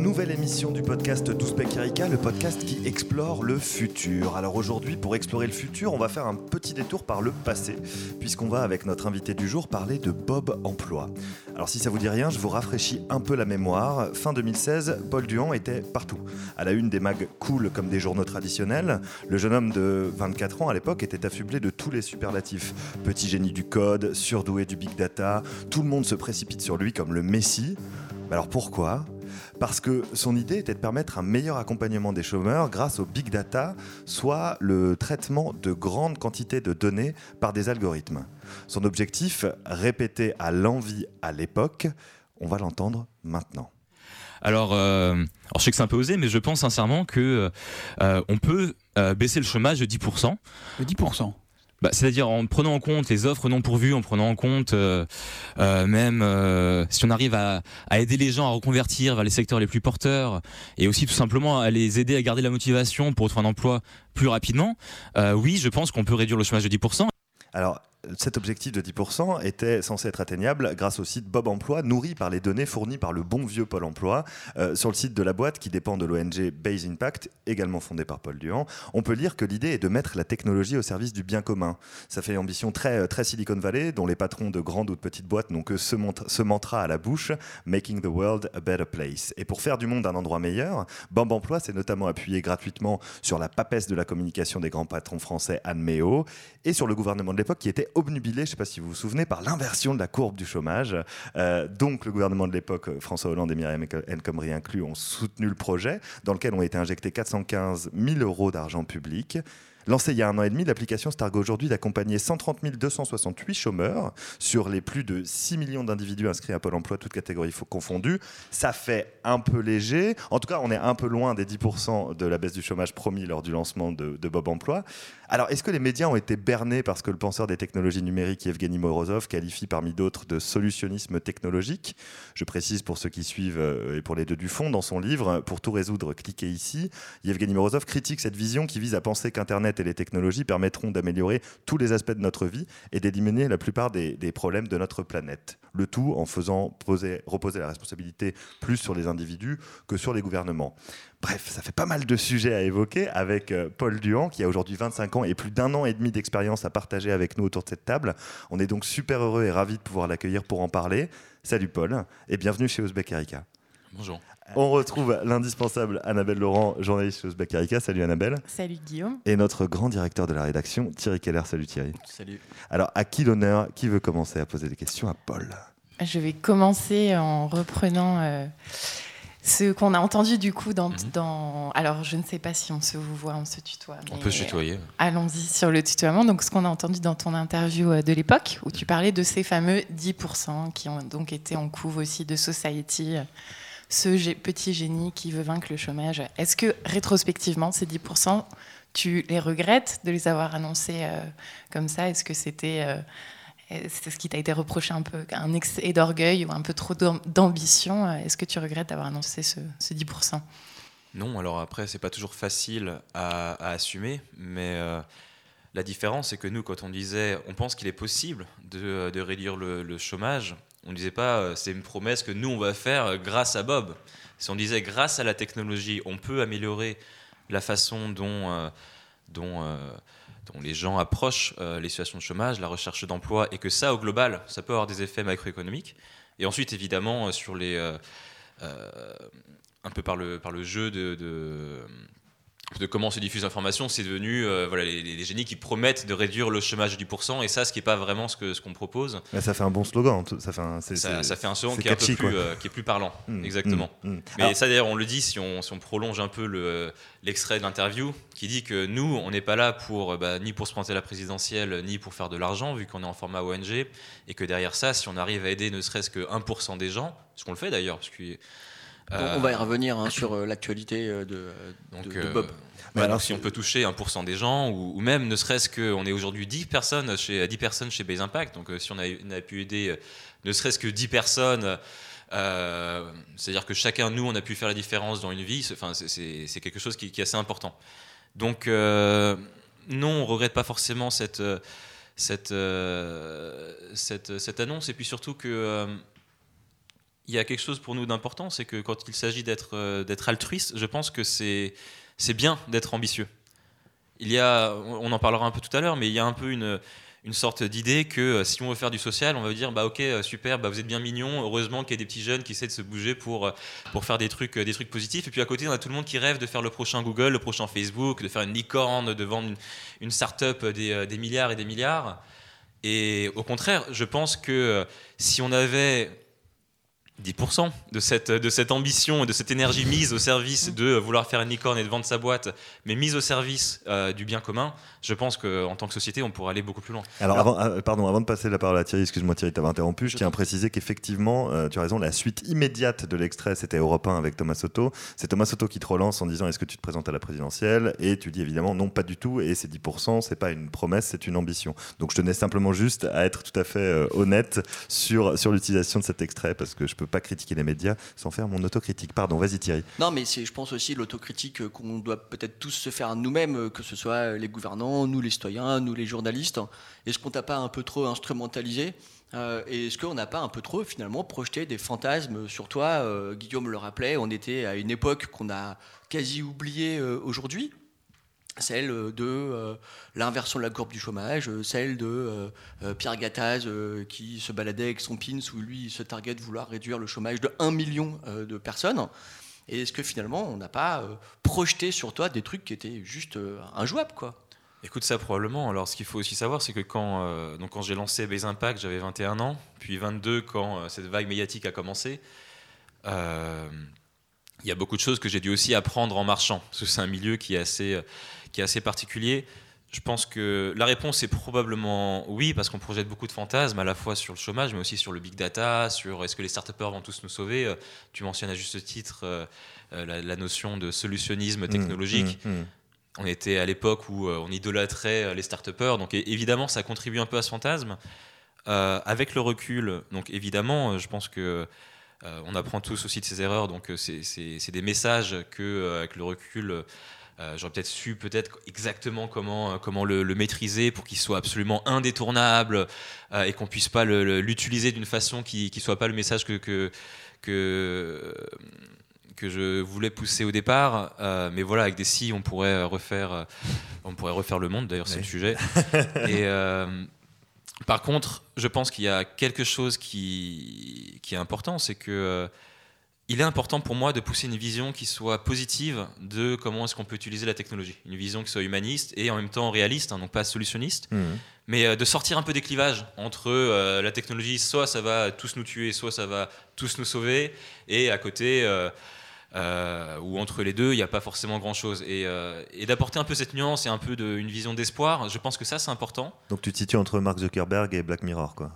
Nouvelle émission du podcast d'Ouzbek Erika, le podcast qui explore le futur. Alors aujourd'hui, pour explorer le futur, on va faire un petit détour par le passé, puisqu'on va avec notre invité du jour parler de Bob Emploi. Alors si ça vous dit rien, je vous rafraîchis un peu la mémoire. Fin 2016, Paul Duhan était partout. À la une des mags cool comme des journaux traditionnels, le jeune homme de 24 ans à l'époque était affublé de tous les superlatifs. Petit génie du code, surdoué du big data, tout le monde se précipite sur lui comme le messie alors pourquoi? Parce que son idée était de permettre un meilleur accompagnement des chômeurs grâce au big data, soit le traitement de grandes quantités de données par des algorithmes. Son objectif, répété à l'envie à l'époque, on va l'entendre maintenant. Alors, euh, alors, je sais que c'est un peu osé, mais je pense sincèrement que euh, on peut euh, baisser le chômage de 10%. De 10% bah, c'est-à-dire en prenant en compte les offres non pourvues, en prenant en compte euh, euh, même euh, si on arrive à, à, aider les gens à reconvertir vers les secteurs les plus porteurs et aussi tout simplement à les aider à garder la motivation pour retrouver un emploi plus rapidement, oui, je pense qu'on peut réduire le chômage de 10%. Alors, cet objectif de 10% était censé être atteignable grâce au site Bob Emploi, nourri par les données fournies par le bon vieux Pôle Emploi. Euh, sur le site de la boîte, qui dépend de l'ONG Base Impact, également fondée par Paul Duhan, on peut lire que l'idée est de mettre la technologie au service du bien commun. Ça fait une ambition très, très Silicon Valley, dont les patrons de grandes ou de petites boîtes n'ont que ce, ce, mantra à la bouche, Making the World a Better Place. Et pour faire du monde un endroit meilleur, Bob Emploi s'est notamment appuyé gratuitement sur la papesse de la communication des grands patrons français Anne Méo et sur le gouvernement de l'époque qui était obnubilé, je ne sais pas si vous vous souvenez, par l'inversion de la courbe du chômage. Euh, donc le gouvernement de l'époque, François Hollande et Myriam El Khomri inclus, ont soutenu le projet dans lequel ont été injectés 415 000 euros d'argent public. Lancée il y a un an et demi, l'application Stargo aujourd'hui d'accompagner 130 268 chômeurs sur les plus de 6 millions d'individus inscrits à Pôle emploi, toutes catégories confondues. Ça fait un peu léger. En tout cas, on est un peu loin des 10% de la baisse du chômage promis lors du lancement de, de Bob Emploi. Alors, est-ce que les médias ont été bernés parce que le penseur des technologies numériques, Evgeny Morozov, qualifie parmi d'autres de solutionnisme technologique? Je précise pour ceux qui suivent euh, et pour les deux du fond, dans son livre Pour tout résoudre, cliquez ici. Evgeny Morozov critique cette vision qui vise à penser qu'Internet et les technologies permettront d'améliorer tous les aspects de notre vie et d'éliminer la plupart des, problèmes de notre planète. Le tout en faisant reposer la responsabilité plus sur les individus que sur les gouvernements. Bref, ça fait pas mal de sujets à évoquer avec euh, Paul Duhan, qui a aujourd'hui 25 ans et plus d'un an et demi d'expérience à partager avec nous autour de cette table. On est donc super heureux et ravis de pouvoir l'accueillir pour en parler. Salut Paul, et bienvenue chez Ouzbek Erika. Bonjour. On retrouve l'indispensable Annabelle Laurent, journaliste chez Erika. Salut Annabelle. Salut Guillaume. Et notre grand directeur de la rédaction, Thierry Keller. Salut Thierry. Salut. Alors, à qui l'honneur Qui veut commencer à poser des questions à Paul? Je vais commencer en reprenant. Euh, ce qu'on a entendu du coup dans, mhm. dans, Alors, je ne sais pas si on se vous voit, on se tutoie. On peut se tutoyer. Allons-y sur le tutoiement. Donc, ce qu'on a entendu dans ton interview euh, de l'époque, où tu parlais de ces fameux 10% qui ont donc été en couve aussi de Society, ce petit génie qui veut vaincre le chômage. Est-ce que rétrospectivement, ces 10%, tu les regrettes de les avoir annoncés euh, comme ça? Est-ce que c'était. Euh, ce qui t'a été reproché un peu, un excès d'orgueil ou un peu trop d'ambition. Est-ce que tu regrettes d'avoir annoncé ce, 10% Non, alors après, c'est pas toujours facile à, assumer, mais euh, la différence, c'est que nous, quand on disait, on pense qu'il est possible de, réduire le, chômage, on ne disait pas, euh, c'est une promesse que nous, on va faire grâce à Bob. Si on disait, grâce à la technologie, on peut améliorer la façon dont, euh, les gens approchent euh, les situations de chômage, la recherche d'emploi, et que ça, au global, ça peut avoir des effets macroéconomiques. Et ensuite, évidemment, euh, sur les, euh, un peu par le, jeu de comment se diffuse l'information, c'est devenu euh, voilà, les, les génies qui promettent de réduire le chômage du pourcent, et ça, ce qui n'est pas vraiment ce qu'on ce qu'on propose. Mais ça fait un bon slogan. Ça fait un, Ça, fait un slogan qui est, un peu plus, euh, qui est plus parlant. Mm, Exactement. mm, mm. Mais Alors, ça, d'ailleurs, on le dit si on, si on prolonge un peu le- l'extrait de l'interview, qui dit que nous, on n'est pas là pour, euh, bah, ni pour se présenter à la présidentielle, ni pour faire de l'argent, vu qu'on est en format ONG, et que derrière ça, si on arrive à aider ne serait-ce que 1% des gens, ce qu'on le fait d'ailleurs, parce que. On- euh, On va y revenir hein, sur euh, l'actualité euh, de, donc, de- de Bob. Mais alors, si on peut toucher 1% des gens, ou, ou même ne serait-ce qu'on est aujourd'hui 10 personnes chez, 10 personnes chez Base Impact, donc si on a, on a pu aider ne serait-ce que 10 personnes, euh, c'est-à-dire que chacun de nous, on a pu faire la différence dans une vie, c'est- enfin, c'est- c'est c'est quelque chose qui, qui est assez important. Donc, euh, non, on regrette pas forcément cette, cette, euh, cette, cette annonce, et puis surtout que. Il y a quelque chose pour nous d'important, c'est que quand il s'agit d'être euh, altruiste, je pense que c'est bien d'être ambitieux. Il y a, on en parlera un peu tout à l'heure, mais il y a un peu une, sorte d'idée que euh, si on veut faire du social, on va dire bah ok euh, super, bah, vous êtes bien mignon, heureusement qu'il y a des petits jeunes qui essaient de se bouger pour faire des trucs positifs. Et puis à côté, on a tout le monde qui rêve de faire le prochain Google, le prochain Facebook, de faire une licorne, de vendre une, une start-up des, milliards et des milliards. Et au contraire, je pense que si on avait 10% de cette, de cette ambition et de cette énergie mise au service de vouloir faire une licorne et de vendre sa boîte, mais mise au service euh, du bien commun, je pense qu'en tant que société, on pourrait aller beaucoup plus loin. Alors, avant, ah, pardon, avant de passer la parole à Thierry, excuse-moi Thierry, t'avais interrompu, je tiens à préciser qu'effectivement, euh, tu as raison, la suite immédiate de l'extrait, c'était Europe 1 avec Thomas Soto. C'est Thomas Soto qui te relance en disant est-ce que tu te présentes à la présidentielle? Et tu dis évidemment non, pas du tout, et ces 10%, c'est pas une promesse, c'est une ambition. Donc je tenais simplement juste à être tout à fait euh, honnête sur, sur l'utilisation de cet extrait, parce que je peux pas critiquer les médias sans faire mon autocritique. Pardon, vas-y Thierry. Non, mais c'est, je pense aussi l'autocritique euh, qu'on doit peut-être tous se faire nous-mêmes, euh, que ce soit les gouvernants, nous les citoyens, nous les journalistes. Est-ce qu'on t'a pas un peu trop instrumentalisé Euh, Et est-ce qu'on n'a pas un peu trop finalement projeté des fantasmes sur toi Guillaume le rappelait, on était à une époque qu'on a quasi oubliée aujourd'hui? Celle de euh, l'inversion de la courbe du chômage, euh, celle de euh, euh, Pierre Gattaz euh, qui se baladait avec son pins où lui se target de vouloir réduire le chômage de 1 million euh, de personnes. Et est-ce que finalement on n'a pas euh, projeté sur toi des trucs qui étaient juste euh, injouables quoi? Écoute, ça probablement. Alors, ce qu'il faut aussi savoir, c'est que quand, euh, donc quand j'ai lancé Base Impact, j'avais 21 ans, puis 22 quand euh, cette vague médiatique a commencé. Euh, Il y a beaucoup de choses que j'ai dû aussi apprendre en marchant, parce que c'est un milieu qui est assez, euh, qui est assez particulier. Je pense que la réponse est probablement oui, parce qu'on projette beaucoup de fantasmes, à la fois sur le chômage, mais aussi sur le big data, sur est-ce que les start vont tous nous sauver. Euh, Tu mentionnes à juste titre euh, euh, la, la notion de solutionnisme technologique Mmh, mmh, mmh. on était à l'époque où on idolâtrait les start donc évidemment ça contribue un peu à ce fantasme. Euh, avec le recul, donc évidemment, je pense que euh, on apprend tous aussi de ses erreurs, donc c'est- des messages que euh, avec le recul. Euh, J'aurais peut-être su peut-être exactement comment, euh, comment le, le maîtriser pour qu'il soit absolument indétournable euh, et qu'on puisse pas l'utiliser d'une façon qui ne soit pas le message que, que, que, que je voulais pousser au départ. Euh, mais voilà, avec des si, on pourrait refaire, on pourrait refaire le monde. D'ailleurs, c'est Oui. le sujet. Et par contre, je pense qu'il y a quelque chose qui, qui est important, c'est que il est important pour moi de pousser une vision qui soit positive de comment est-ce qu'on peut utiliser la technologie. Une vision qui soit humaniste et en même temps réaliste, hein, donc pas solutionniste Mmh. mais euh, de sortir un peu des clivages entre euh, la technologie, soit ça va tous nous tuer, soit ça va tous nous sauver, et à côté, euh, euh, ou entre les deux, il n'y a pas forcément grand-chose. Et, et d'apporter un peu cette nuance et un peu de, une vision d'espoir, je pense que ça, c'est important. Donc tu te situes entre Mark Zuckerberg et Black Mirror, quoi.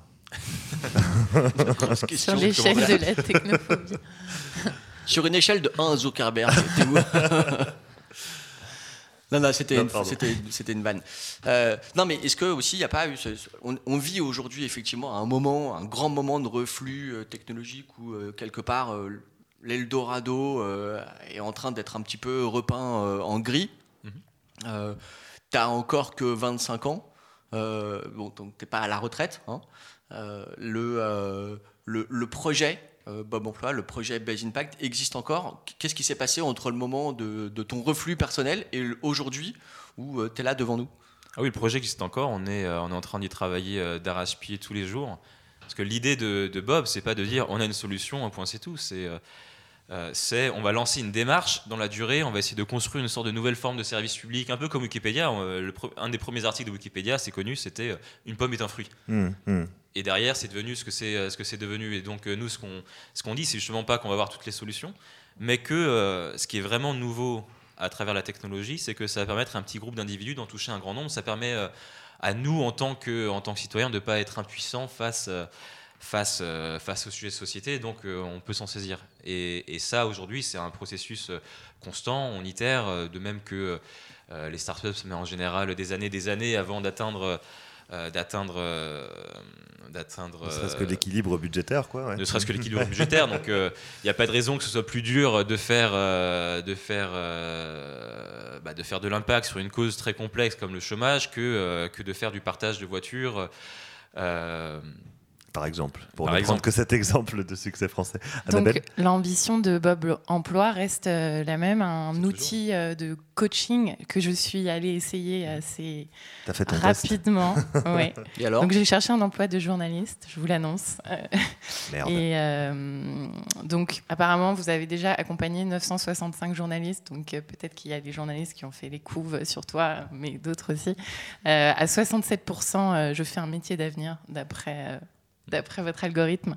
Sur l'échelle de la technophobie. Sur une échelle de 1 à Zuckerberg, t'es où Non, non, c'était une, c'était, c'était vanne. Euh, non, mais est-ce que aussi il n'y a pas eu. ce- on, on vit aujourd'hui effectivement un moment, un grand moment de reflux euh, technologique où euh, quelque part euh, l'Eldorado euh, est en train d'être un petit peu repeint euh, en gris. Mhm. Euh, T'as encore que 25 ans, euh, bon, donc t'es pas à la retraite. hein. Euh, le, euh, le, le projet euh, Bob Emploi, le projet Base Impact existe encore. Qu'est-ce qui s'est passé entre le moment de, de ton reflux personnel et aujourd'hui où tu es là devant nous? Ah oui, le projet existe encore, on est, euh, on est en train d'y travailler euh, d'arrache-pied tous les jours. Parce que l'idée de, de Bob, c'est pas de dire on a une solution, un point c'est tout. C'est euh, c'est on va lancer une démarche dans la durée, on va essayer de construire une sorte de nouvelle forme de service public, un peu comme Wikipédia. Le un des premiers articles de Wikipédia, c'est connu, c'était euh, une pomme est un fruit. Hmm, hmm. Et derrière, c'est devenu ce que c'est euh, ce que c'est devenu. Et donc euh, nous, ce qu'on ce qu'on dit, c'est justement pas qu'on va avoir toutes les solutions, mais que euh, ce qui est vraiment nouveau à travers la technologie, c'est que ça va permettre à un petit groupe d'individus d'en toucher un grand nombre. Ça permet à nous, en tant que en tant que citoyens, de pas être impuissants face face au sujet de société. Donc on peut s'en saisir. Et, et ça, aujourd'hui, c'est un processus constant. On itère, de même que les startups, mais en général des années, des années avant d'atteindre euh, d'atteindre euh, d'atteindre Ne serait-ce que euh, l'équilibre budgétaire, quoi. ouais. ne serait-ce que l'équilibre budgétaire. Donc, il n'y a pas de raison que ce soit plus dur de faire, euh, de faire, euh, bah, de faire de l'impact sur une cause très complexe comme le chômage que, que de faire du partage de voitures. Par exemple. Pour Par ne exemple. prendre que cet exemple de succès français. Donc Annabelle l'ambition de Bob Emploi reste euh, la même, un C'est outil euh, de coaching que je suis allée essayer assez T'as fait ton test rapidement. ouais. Et alors Donc j'ai cherché un emploi de journaliste, je vous l'annonce. Euh, Merde. Et euh, donc apparemment vous avez déjà accompagné 965 journalistes, donc euh, peut-être qu'il y a des journalistes qui ont fait les couves sur toi, mais d'autres aussi. Euh, à 67%, euh, je fais un métier d'avenir d'après euh, d'après votre algorithme.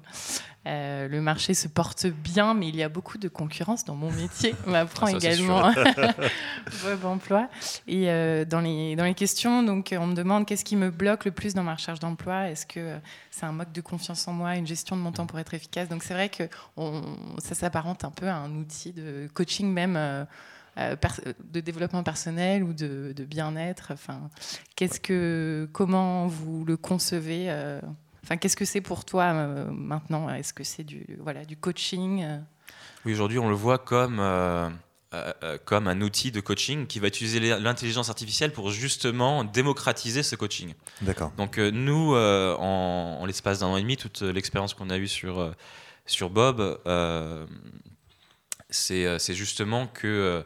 Euh, le marché se porte bien, mais il y a beaucoup de concurrence dans mon métier. On m'apprend Ah, également Emploi. Et euh, dans, les, dans les questions, donc, on me demande qu'est-ce qui me bloque le plus dans ma recherche d'emploi? Est-ce que euh, c'est un manque de confiance en moi, une gestion de mon temps pour être efficace? Donc c'est vrai que on- ça s'apparente un peu à un outil de coaching même. euh, euh, de développement personnel ou de, de bien-être. Enfin, qu'est-ce que, comment vous le concevez euh, Enfin, qu'est-ce que c'est pour toi euh, maintenant? Est-ce que c'est du, voilà, du coaching euh? Oui, aujourd'hui, on le voit comme, euh, comme un outil de coaching qui va utiliser l'intelligence artificielle pour justement démocratiser ce coaching. D'accord. Donc euh, nous, euh, en, en l'espace d'un an et demi, toute l'expérience qu'on a eue sur, sur Bob, euh, c'est c'est justement que, euh,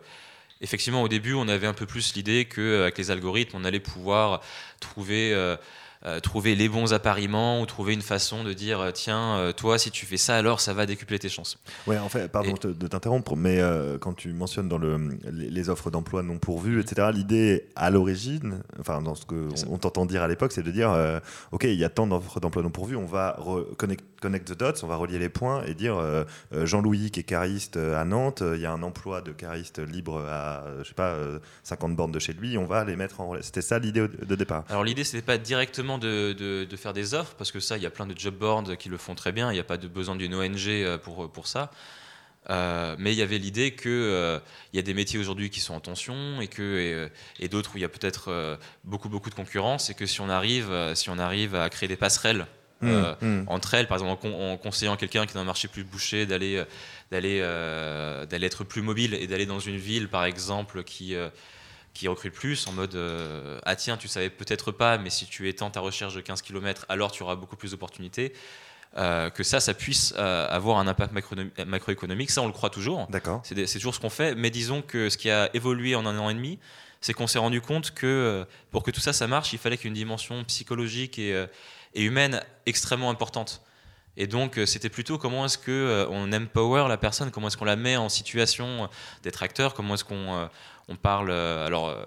effectivement, au début, on avait un peu plus l'idée qu'avec les algorithmes, on allait pouvoir trouver... euh, trouver les bons appariements ou trouver une façon de dire euh, tiens euh, toi si tu fais ça alors ça va décupler tes chances Ouais, en fait, pardon Et- de t'interrompre, mais euh, quand tu mentionnes dans le, les, offres d'emploi non pourvues, etc., l'idée à l'origine, enfin dans ce ça. on, t'entend dire à l'époque, c'est de dire, euh, ok, il y a tant d'offres d'emploi non pourvues, on va re- connect, the dots, on va relier les points et dire, euh, euh, Jean-Louis qui est cariste euh, à Nantes, il y a un emploi de cariste libre à, je sais pas, euh, 50 bornes de chez lui, on va les mettre en relais. C'était ça l'idée de départ. Alors l'idée, c'était pas directement de, de- faire des offres, parce que ça, il y a plein de job boards qui le font très bien, il n'y a pas de besoin d'une ONG pour, pour ça. Mais il y avait l'idée qu'il il y a des métiers aujourd'hui qui sont en tension et, et, d'autres où il y a peut-être beaucoup, beaucoup de concurrence et que si on arrive, si on arrive à créer des passerelles Mmh, mmh. entre elles, par exemple en, con- en conseillant quelqu'un qui est dans un marché plus bouché d'aller euh, d'aller euh, d'aller être plus mobile et d'aller dans une ville par exemple qui euh, qui recrute plus en mode euh, ah tiens tu savais peut-être pas mais si tu étends ta recherche de 15 km alors tu auras beaucoup plus d'opportunités euh, que ça ça puisse euh, avoir un impact macroéconomique. Ça on le croit toujours. D'accord. c'est toujours ce qu'on fait, mais disons que ce qui a évolué en un an et demi, c'est qu'on s'est rendu compte que euh, pour que tout ça, ça marche, il fallait qu'il y ait une dimension psychologique et, euh, et humaine extrêmement importante. Et donc, euh, c'était plutôt comment est-ce que euh, on empower la personne, comment est-ce qu'on la met en situation d'être acteur, comment est-ce qu'on euh, on parle. euh, alors, euh,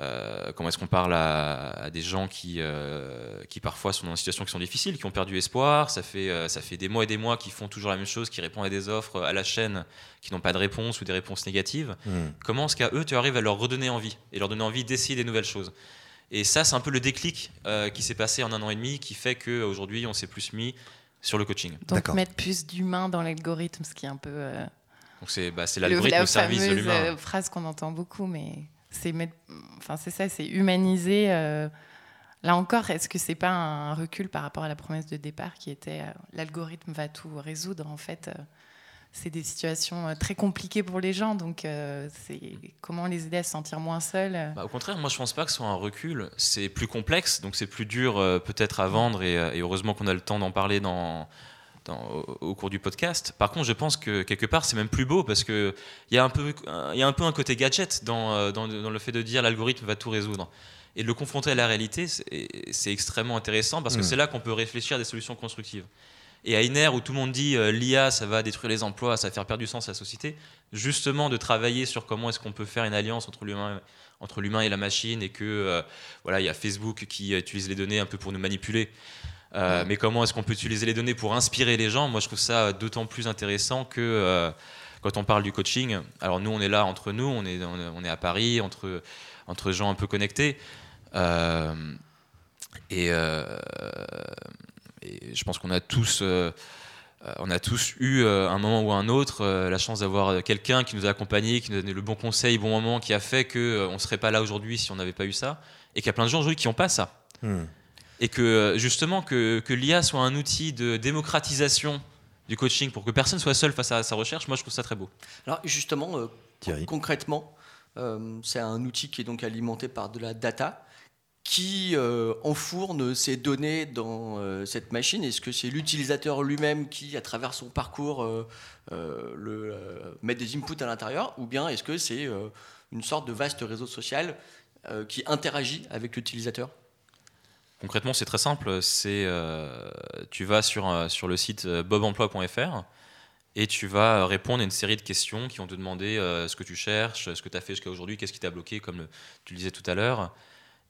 euh, comment est-ce qu'on parle à, à des gens qui, euh, qui parfois sont dans des situations qui sont difficiles, qui ont perdu espoir. Ça fait, euh, ça fait des mois et des mois qu'ils font toujours la même chose, qui répondent à des offres à la chaîne qui n'ont pas de réponse ou des réponses négatives. Mmh. Comment est-ce qu'à eux, tu arrives à leur redonner envie et leur donner envie d'essayer des nouvelles choses? Et ça, c'est un peu le déclic euh, qui s'est passé en un an et demi qui fait qu'aujourd'hui, on s'est plus mis sur le coaching. Donc mettre plus d'humain dans l'algorithme, ce qui est un peu euh, Donc c'est bah, c'est l'algorithme la au service de fameuse l'humain. euh, phrase qu'on entend beaucoup, mais c'est mettre, enfin c'est ça, c'est humaniser. euh, Là encore, est-ce que c'est pas un recul par rapport à la promesse de départ qui était euh, l'algorithme va tout résoudre En fait, euh, c'est des situations euh, très compliquées pour les gens, donc euh, c'est comment les aider à se sentir moins seuls. euh. Bah, au contraire, moi je pense pas que ce soit un recul. C'est plus complexe, donc c'est plus dur euh, peut-être à vendre et, et heureusement qu'on a le temps d'en parler dans, dans- au, au cours du podcast. Par contre, je pense que quelque part c'est même plus beau parce que il y a un peu, il y a un peu un côté gadget dans, dans, dans le fait de dire l'algorithme va tout résoudre. Et de le confronter à la réalité, c'est c'est extrêmement intéressant parce que Mm. c'est là qu'on peut réfléchir à des solutions constructives. Et à une ère où tout le monde dit euh, l'IA, ça va détruire les emplois, ça va faire perdre du sens à la société, justement de travailler sur comment est-ce qu'on peut faire une alliance entre l'humain entre l'humain et la machine et que euh, voilà il y a Facebook qui utilise les données un peu pour nous manipuler. Euh, mais comment est-ce qu'on peut utiliser les données pour inspirer les gens? Moi je trouve ça d'autant plus intéressant que euh, quand on parle du coaching alors nous on est là entre nous on est on est à Paris entre entre gens un peu connectés et, et, je pense qu'on a tous euh, on a tous eu, euh, un moment ou un autre, euh, la chance d'avoir quelqu'un qui nous a accompagnés, qui nous a donné le bon conseil, bon moment, qui a fait qu'on ne serait pas là aujourd'hui si on n'avait pas eu ça. Et qu'il y a plein de gens aujourd'hui qui n'ont pas ça. Hmm. Et que justement, que, l'IA soit un outil de démocratisation du coaching pour que personne soit seul face à sa recherche, moi je trouve ça très beau. Alors justement, concrètement, c'est un outil qui est donc alimenté par de la data qui euh, enfourne ces données dans euh, cette machine Est-ce que c'est l'utilisateur lui-même qui, à travers son parcours, euh, met des inputs à l'intérieur Ou bien est-ce que c'est une sorte de vaste réseau social qui interagit avec l'utilisateur? Concrètement, c'est très simple. C'est, tu vas sur, sur le site bobemploi.fr et tu vas répondre à une série de questions qui vont te demander ce que tu cherches, ce que tu as fait jusqu'à aujourd'hui, qu'est-ce qui t'a bloqué, comme tu le disais tout à l'heure.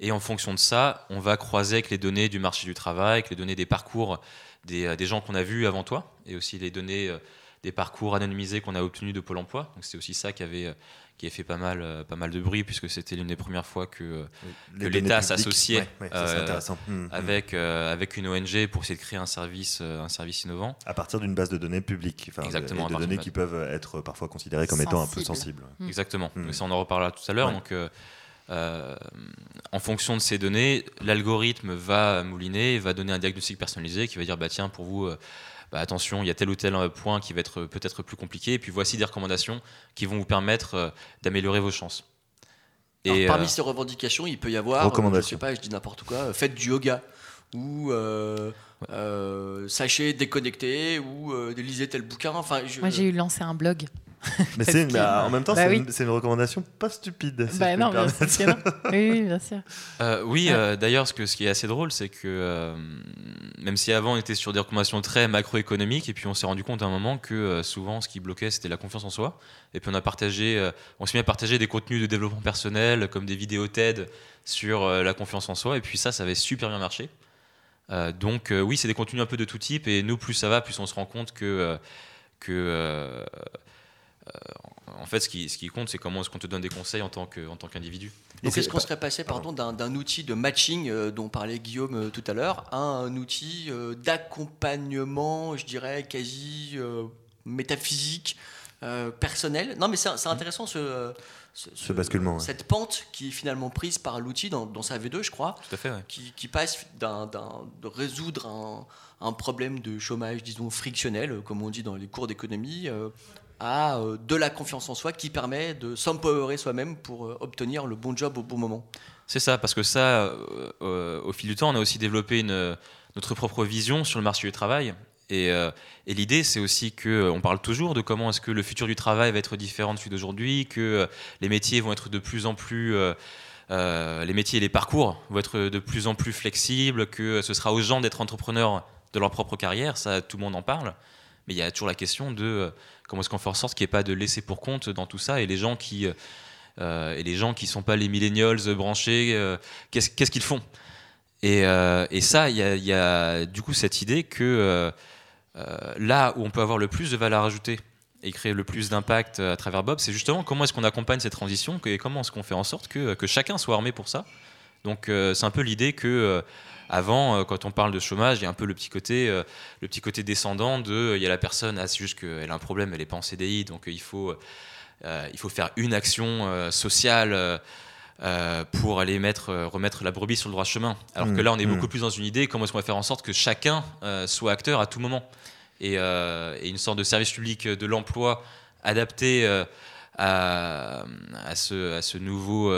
Et en fonction de ça, on va croiser avec les données du marché du travail, avec les données des parcours des, euh, gens qu'on a vus avant toi, et aussi les données euh, des parcours anonymisés qu'on a obtenus de Pôle Emploi. Donc c'est aussi ça qui avait euh, qui a fait pas mal, pas mal de bruit puisque c'était l'une des premières fois que, l'État s'associait mmh, mmh. avec, avec une ONG pour essayer de créer un service, un service innovant. À partir d'une base de données publique, Exactement, de données qui peuvent être parfois considérées comme étant un peu sensibles. Exactement, mais ça on en reparlera tout à l'heure. Donc euh, en fonction de ces données, l'algorithme va mouliner, va donner un diagnostic personnalisé qui va dire bah tiens pour vous euh, bah, attention il y a tel ou tel point qui va être peut-être plus compliqué. Et puis voici des recommandations qui vont vous permettre euh, d'améliorer vos chances. Et parmi ces revendications, il peut y avoir, je sais pas, je dis n'importe quoi, faites du yoga ou sachez déconnecter ou lisez tel bouquin. Enfin, Moi j'ai eu lancé un blog mais, c'est, en même temps, bah c'est, une, recommandation pas stupide. bah non, bien sûr. oui, bien sûr. Euh, oui, euh, d'ailleurs, ce, que, ce qui est assez drôle, c'est que euh, même si avant on était sur des recommandations très macroéconomiques, et puis on s'est rendu compte à un moment que souvent ce qui bloquait c'était la confiance en soi. Et puis on a partagé, on s'est mis à partager des contenus de développement personnel, comme des vidéos TED sur la confiance en soi, et puis ça, ça avait super bien marché. Donc oui, c'est des contenus un peu de tout type, et nous, plus ça va, plus on se rend compte que. que euh, en fait, ce qui, ce qui compte, c'est comment est-ce qu'on te donne des conseils en tant qu'individu. Donc, est-ce qu'on serait passé pardon, d'un outil de matching euh, dont parlait Guillaume euh, tout à l'heure à un outil d'accompagnement, je dirais, quasi métaphysique, personnel Non, mais c'est intéressant ce, ce, basculement. Cette pente qui est finalement prise par l'outil dans, sa V2, je crois, Tout à fait, qui, qui, passe de résoudre un, un, problème de chômage, disons, frictionnel, comme on dit dans les cours d'économie, à euh, de la confiance en soi qui permet de s'empowerer soi-même pour euh, obtenir le bon job au bon moment. C'est ça, parce que ça, euh, au fil du temps, on a aussi développé une, notre propre vision sur le marché du travail. Et, et l'idée, c'est aussi que on parle toujours de comment est-ce que le futur du travail va être différent de celui d'aujourd'hui, que les métiers vont être de plus en plus les métiers et les parcours vont être de plus en plus flexibles, que ce sera aux gens d'être entrepreneurs de leur propre carrière, ça tout le monde en parle. Mais il y a toujours la question de comment est-ce qu'on fait en sorte qu'il n'y ait pas de laisser pour compte dans tout ça et les gens qui euh, et les gens qui sont pas les millennials branchés, euh, qu'est-ce qu'ils font? Et, euh, ça, il y, a du coup cette idée que là où on peut avoir le plus de valeur ajoutée et créer le plus d'impact à travers Bob, c'est justement comment est-ce qu'on accompagne cette transition et comment est-ce qu'on fait en sorte que, que, chacun soit armé pour ça. Donc c'est un peu l'idée que avant, euh, quand on parle de chômage, il y a un peu le petit côté, euh, le petit côté descendant de, il y a la personne, ah, c'est juste qu'elle a un problème, elle n'est pas en CDI, donc il faut, euh, il faut faire une action sociale. Pour aller mettre, remettre la brebis sur le droit chemin. Alors que mmh, là, on est beaucoup mmh. plus dans une idée, comment est-ce qu'on va faire en sorte que chacun soit acteur à tout moment et, une sorte de service public de l'emploi adapté à, à, ce, à, ce, nouveau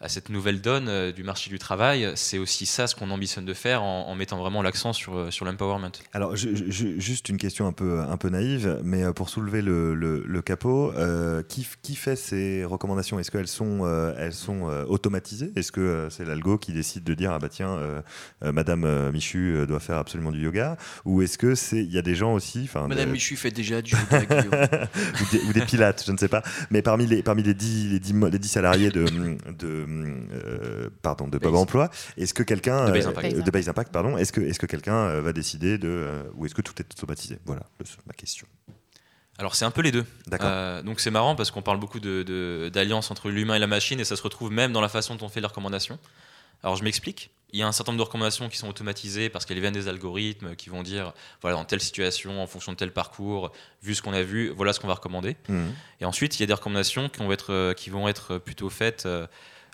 à cette nouvelle donne euh, du marché du travail. C'est aussi ça ce qu'on ambitionne de faire en, mettant vraiment l'accent sur, euh, sur l'empowerment. Alors, juste une question un peu, un peu naïve, mais euh, pour soulever le, le, capot, qui, qui, fait ces recommandations? Est-ce qu'elles sont, elles sont automatisées? Est-ce que c'est l'algo qui décide de dire ah bah tiens, Madame Michu doit faire absolument du yoga? Ou est-ce que c'est il y a des gens aussi Madame Michu fait déjà du yoga ou, des, pilates, je ne sais pas. Mais parmi les parmi les 10 les 10, les 10 salariés de, de euh, pardon, de Bob Emploi. Est-ce que quelqu'un de Base euh, Impact, de Base Impact pardon, est-ce que est-ce que quelqu'un euh, va décider de ou est-ce que tout est automatisé? Voilà ma question. Alors c'est un peu les deux. Donc c'est marrant parce qu'on parle beaucoup d'alliance de, entre l'humain et la machine et ça se retrouve même dans la façon dont on fait les recommandations. Alors je m'explique. Il y a un certain nombre de recommandations qui sont automatisées parce qu'elles viennent des algorithmes qui vont dire voilà dans telle situation, en fonction de tel parcours, vu ce qu'on a vu, voilà ce qu'on va recommander. Mmh. Et ensuite il y a des recommandations qui vont être, qui vont être plutôt faites euh,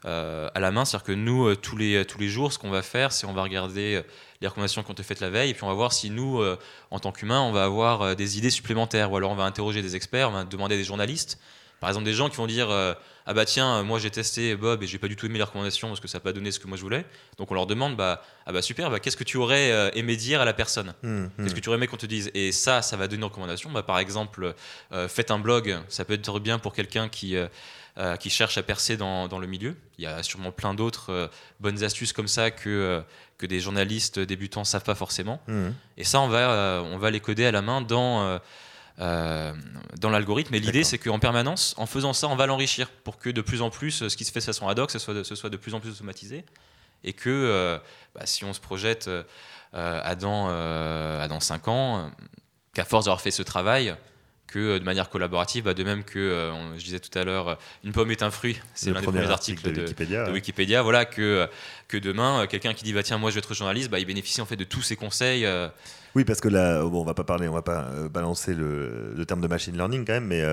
à la main. C'est-à-dire que nous, euh, tous, les, tous les jours, ce qu'on va faire, c'est on va regarder euh, les recommandations qu'on te fait la veille, et puis on va voir si nous, en tant qu'humains, on va avoir des idées supplémentaires, ou alors on va interroger des experts, on va demander des journalistes. Par exemple, des gens qui vont dire Ah bah tiens, moi j'ai testé Bob et j'ai pas du tout aimé les recommandations parce que ça n'a pas donné ce que moi je voulais. Donc on leur demande bah, Ah bah super, bah, qu'est-ce que tu aurais aimé dire à la personne mmh, mmh. Qu'est-ce que tu aurais aimé qu'on te dise? Et ça, ça va donner une recommandation. Bah, par exemple, faites un blog, ça peut être bien pour quelqu'un qui. Euh, qui cherchent à percer dans, dans, le milieu. Il y a sûrement plein d'autres euh, bonnes astuces comme ça que, euh, que des journalistes débutants ne savent pas forcément. Mmh. Et ça, on va, on va les coder à la main dans, dans l'algorithme. Et l'idée, c'est qu'en permanence, en faisant ça, on va l'enrichir pour que de plus en plus, ce qui se fait de façon ad hoc, ce soit de, ce soit de plus en plus automatisé. Et que bah, si on se projette à, dans, à dans 5 ans, qu'à force d'avoir fait ce travail, que euh, de manière collaborative, bah, de même que euh, je disais tout à l'heure, euh, une pomme est un fruit, c'est l'un des premiers articles de, Wikipédia, de, Wikipédia, voilà que que demain quelqu'un qui dit bah tiens moi je vais être journaliste, bah, il bénéficie en fait de tous ces conseils. Oui, parce que là, bon, on va pas parler, on va pas balancer le, terme de machine learning quand même, mais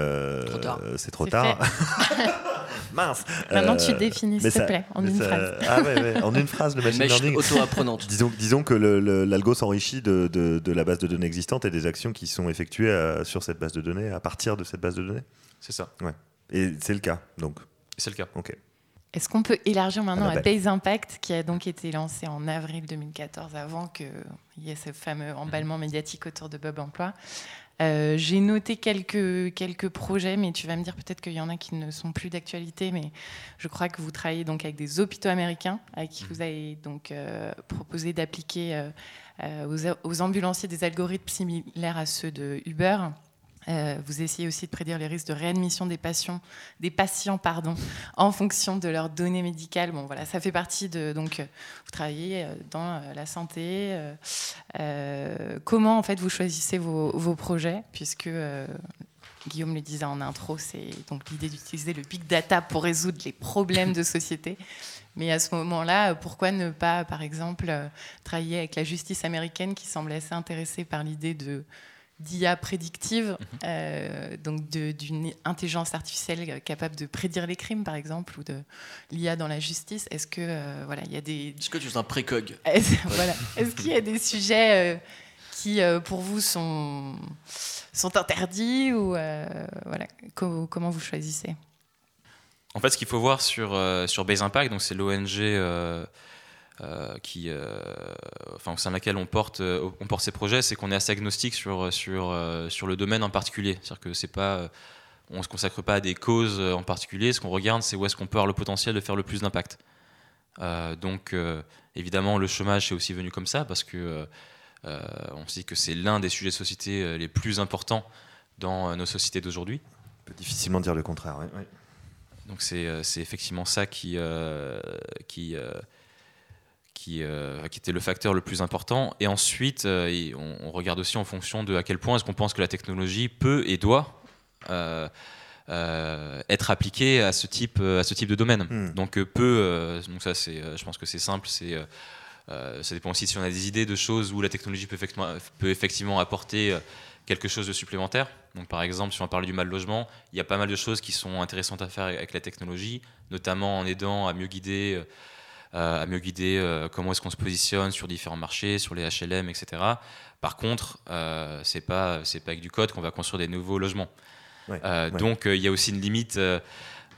c'est trop tard. Mince. Maintenant, tu définis, s'il te plaît, en une phrase. Ah ouais, ouais, en une phrase, le machine learning. auto-apprenante. disons, disons que l'algo s'enrichit de, de, de, la base de données existante et des actions qui sont effectuées sur cette base de données, à partir de cette base de données. C'est ça. Ouais. Et c'est le cas, donc. C'est le cas. Ok. Est-ce qu'on peut élargir maintenant à, Base Impact, qui a donc été lancé en avril 2014, avant qu'il y ait ce fameux emballement médiatique autour de Bob Emploi euh, J'ai noté quelques, projets, mais tu vas me dire peut-être qu'il y en a qui ne sont plus d'actualité, mais je crois que vous travaillez donc avec des hôpitaux américains, à qui vous avez donc euh, proposé d'appliquer euh, aux, aux ambulanciers des algorithmes similaires à ceux de Uber. Euh, vous essayez aussi de prédire les risques de réadmission des patients, des patients pardon, en fonction de leurs données médicales. Bon, voilà, ça fait partie de. Donc, euh, vous travaillez euh, dans la santé. comment, en fait, vous choisissez vos, projets Puisque Guillaume le disait en intro, c'est donc l'idée d'utiliser le big data pour résoudre les problèmes de société. Mais à ce moment-là, pourquoi ne pas, par exemple, travailler avec la justice américaine qui semble assez intéressée par l'idée de d'IA prédictive, mhm. euh, donc d'une intelligence artificielle capable de prédire les crimes, par exemple, ou de l'IA dans la justice. Est-ce que euh, voilà, il y a des. Est-ce que tu es un précog? Est-ce voilà. Est qu'il y a des sujets euh, qui, pour vous, sont sont interdits ou voilà comment vous choisissez? En fait, ce qu'il faut voir sur sur Base Impact, donc c'est l'ONG euh, qui, euh, enfin, au sein de laquelle on porte, euh, on porte ces projets, c'est qu'on est assez agnostique sur, sur, sur le domaine en particulier. C'est-à-dire que c'est pas, on ne se consacre pas à des causes en particulier. Ce qu'on regarde, c'est où est-ce qu'on peut avoir le potentiel de faire le plus d'impact. donc, évidemment, le chômage c'est aussi venu comme ça parce que on se dit que c'est l'un des sujets de société les plus importants dans nos sociétés d'aujourd'hui. On peut difficilement dire le contraire. Donc c'est effectivement ça qui, qui, euh, qui, était le facteur le plus important. Et ensuite, euh, on, regarde aussi en fonction de à quel point est-ce qu'on pense que la technologie peut et doit euh, être appliquée à ce type, à ce type de domaine. Hmm. Donc peut, donc ça c'est, je pense que c'est simple, c'est ça dépend aussi si on a des idées de choses où la technologie peut effectivement, peut effectivement apporter quelque chose de supplémentaire. Donc, par exemple, si on parle du mal logement, il y a pas mal de choses qui sont intéressantes à faire avec la technologie, notamment en aidant à mieux guider à mieux guider euh, comment est-ce qu'on se positionne sur différents marchés, sur les HLM, etc. Par contre, euh, c'est pas c'est pas avec du code qu'on va construire des nouveaux logements. donc il y a aussi une limite.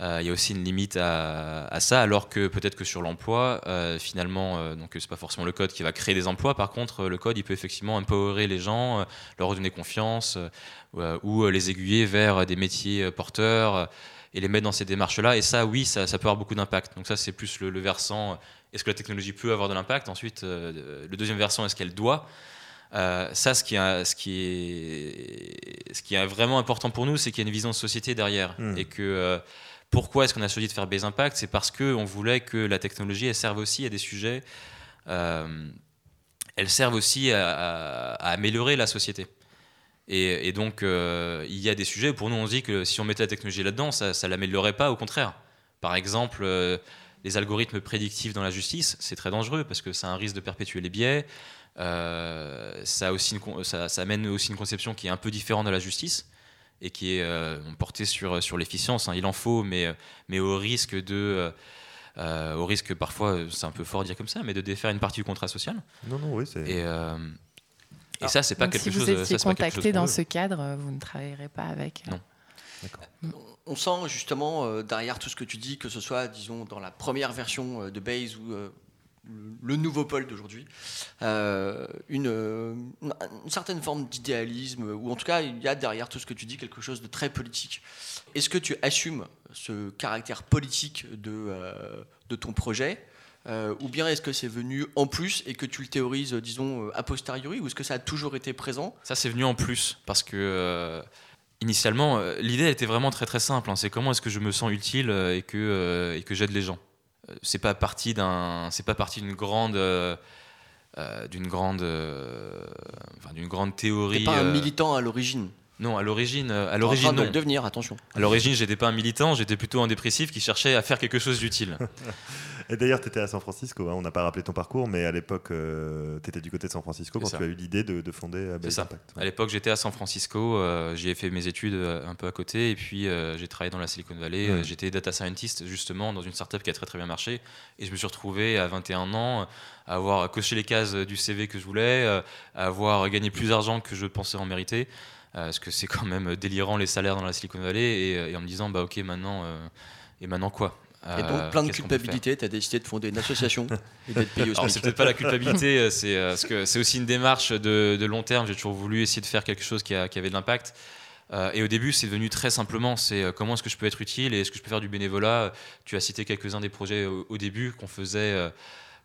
Euh, y a aussi une limite à, à ça, alors que peut-être que sur l'emploi, euh, finalement, euh, donc c'est pas forcément le code qui va créer des emplois. Par contre, le code, il peut effectivement empowerer les gens, euh, leur redonner confiance, euh, ou euh, les aiguiller vers des métiers euh, porteurs euh, et les mettre dans ces démarches-là. Et ça, oui, ça, ça peut avoir beaucoup d'impact. Donc ça, c'est plus le, le versant. euh, Est-ce que la technologie peut avoir de l'impact? Ensuite, euh, le deuxième versant, est-ce qu'elle doit? Euh, ça, ce qui, est, ce, qui est, ce qui est vraiment important pour nous, c'est qu'il y a une vision de société derrière. Mm. Et que euh, pourquoi est-ce qu'on a choisi de faire Base Impact? C'est parce qu'on voulait que la technologie, elle serve aussi à des sujets. Euh, elles servent aussi à, à- à améliorer la société. Et, et donc, euh, il y a des sujets où pour nous, on se dit que si on mettait la technologie là-dedans, ça ne l'améliorerait pas, au contraire. Par exemple, euh, les algorithmes prédictifs dans la justice, c'est très dangereux parce que ça a un risque de perpétuer les biais. Euh, ça, a aussi une con- ça, ça amène aussi une conception qui est un peu différente de la justice et qui est portée sur, sur l'efficience. hein. Il en faut, mais, mais au risque de. euh, au risque parfois, c'est un peu fort à dire comme ça, mais de défaire une partie du contrat social. Non, non, oui, c'est. Et, euh, et ça, c'est pas quelque si vous chose. ça, étiez c'est pas quelque chose contacté dans ce cadre, vous ne travaillerez pas avec. euh, Non. On sent justement euh, derrière tout ce que tu dis, que ce soit, disons, dans la première version euh, de Base ou euh, le- nouveau Paul d'aujourd'hui, euh, une, une- une certaine forme d'idéalisme, ou en tout cas, il y a derrière tout ce que tu dis quelque chose de très politique. Est-ce que tu assumes ce caractère politique de, euh, de ton projet? Euh, ou bien est-ce que c'est venu en plus et que tu le théorises, disons, euh, a posteriori, ou est-ce que ça a toujours été présent? Ça, c'est venu en plus parce que euh, initialement, l'idée était vraiment très très simple. hein. C'est comment est-ce que je me sens utile et que euh, et que j'aide les gens? C'est pas parti d'un, c'est pas parti d'une grande d'une grande enfin, d'une grande T'es théorie. pas un militant à l'origine? Non, à l'origine, euh, à l'origine de le devenir, attention. À l'origine, j'étais pas un militant, j'étais plutôt un dépressif qui cherchait à faire quelque chose d'utile. Et d'ailleurs, tu étais à San Francisco, hein, on n'a pas rappelé ton parcours, mais à l'époque, tu étais du côté de San Francisco quand ça. tu as eu l'idée de, de fonder euh, C'est Base ça. Impact. À l'époque, j'étais à San Francisco, euh, j'y ai fait mes études euh, un peu à côté, et puis euh, j'ai travaillé dans la Silicon Valley. Ouais. Euh, J'étais data scientist justement dans une startup qui a très très bien marché, et je me suis retrouvé à 21 ans à avoir coché les cases du CV que je voulais, euh, à avoir gagné plus d'argent que je pensais en mériter, euh, parce que c'est quand même délirant les salaires dans la Silicon Valley, et, et en me disant bah ok maintenant euh, et maintenant quoi? Et Euh, donc, plein de culpabilité, tu as décidé de fonder une association et d'être payé au alors, c'est peut-être pas la culpabilité, euh, c'est euh, parce que c'est aussi une démarche de, de long terme. J'ai toujours voulu essayer de faire quelque chose qui, a- qui avait de l'impact. Euh, et au début, c'est devenu très simplement c'est euh, comment est-ce que je peux être utile et est-ce que je peux faire du bénévolat? Tu as cité quelques-uns des projets au, au début qu'on faisait, euh,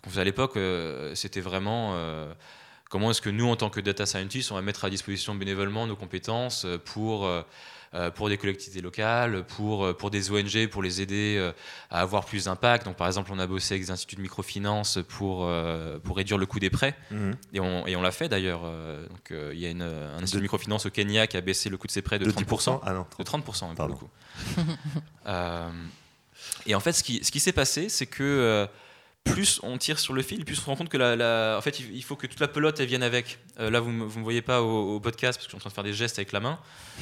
qu'on faisait à l'époque. euh, C'était vraiment euh, comment est-ce que nous, en tant que data scientists, on va mettre à disposition bénévolement nos compétences euh, pour. euh, euh, pour des collectivités locales, pour, pour des ONG, pour les aider à avoir plus d'impact? Donc, par exemple, on a bossé avec des instituts de microfinance pour, pour réduire le coût des prêts. Mhm. Et on, et on l'a fait d'ailleurs. Donc, il y a une, un institut De- de microfinance au Kenya qui a baissé le coût de ses prêts de, De 30%. Ah non, De 30% même, pour Pardon. le coup. Euh, et en fait, ce qui, ce qui s'est passé, c'est que plus on tire sur le fil, plus on se rend compte que la, la- en fait, il faut que toute la pelote elle vienne avec. Euh, là, vous ne me voyez pas au, au podcast parce que je suis en train de faire des gestes avec la main,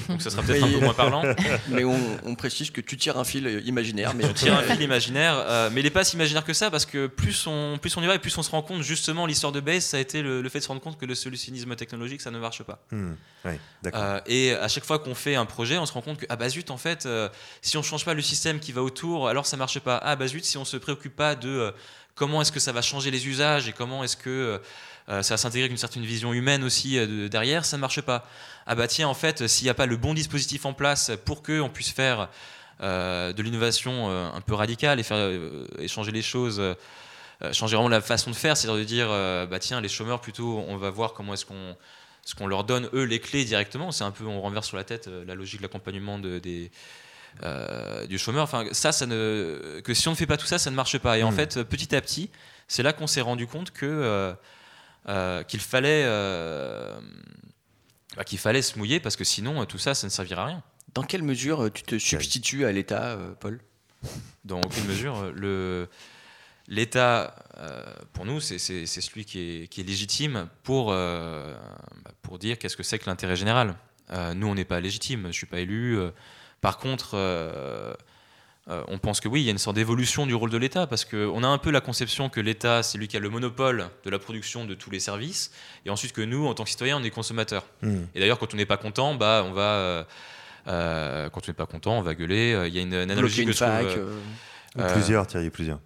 donc ça sera peut-être un peu moins parlant. Mais on, on précise que tu tires un fil euh, imaginaire. Mais On tire un fil imaginaire, euh, mais il n'est pas si imaginaire que ça parce que plus on, plus on y va et plus on se rend compte justement l'histoire de Base, ça a été le, le fait de se rendre compte que le solutionnisme technologique ça ne marche pas. Oui. Euh, et à chaque fois qu'on fait un projet, on se rend compte que ah bah zut en fait, euh, si on change pas le système qui va autour, alors ça marche pas. Ah bah zut, si on se préoccupe pas de euh, comment est-ce que ça va changer les usages et comment est-ce que euh, ça va s'intégrer avec une certaine vision humaine aussi euh, de- derrière, ça ne marche pas. Ah bah tiens, en fait, s'il n'y a pas le bon dispositif en place pour qu'on puisse faire euh, de l'innovation euh, un peu radicale et faire euh, et changer les choses, changer vraiment la façon de faire, c'est-à-dire de dire, euh, bah tiens, les chômeurs plutôt, on va voir comment est-ce qu'on ce qu'on leur donne eux les clés directement. C'est un peu, on renverse sur la tête euh, la logique de l'accompagnement de, des euh, du chômeur. Enfin, ça, ça ne, que si on ne fait pas tout ça, ça ne marche pas. Et en Mm. fait, petit à petit, c'est là qu'on s'est rendu compte que euh, qu'il fallait euh, bah, qu'il fallait se mouiller parce que sinon, euh, tout ça, ça ne servira à rien. dans quelle mesure tu te substitues à l'État, Paul? Dans aucune mesure, le l'État, euh, pour nous, c'est c'est- c'est celui qui est, qui est légitime pour euh, bah, pour dire qu'est-ce que c'est que l'intérêt général. Euh, nous, on n'est pas légitime. Je suis pas élu. par contre. Euh, euh, on pense que oui, il y a une sorte d'évolution du rôle de l'État, parce qu'on a un peu la conception que l'État, c'est lui qui a le monopole de la production de tous les services, et ensuite que nous, en tant que citoyens, on est consommateurs. Mhm. Et d'ailleurs, quand on n'est pas content, bah, on va, euh, quand on n'est pas content, on va gueuler. Il y a une, une analogie une que je trouve, fac, euh, euh, Ou plusieurs, Thierry, plusieurs.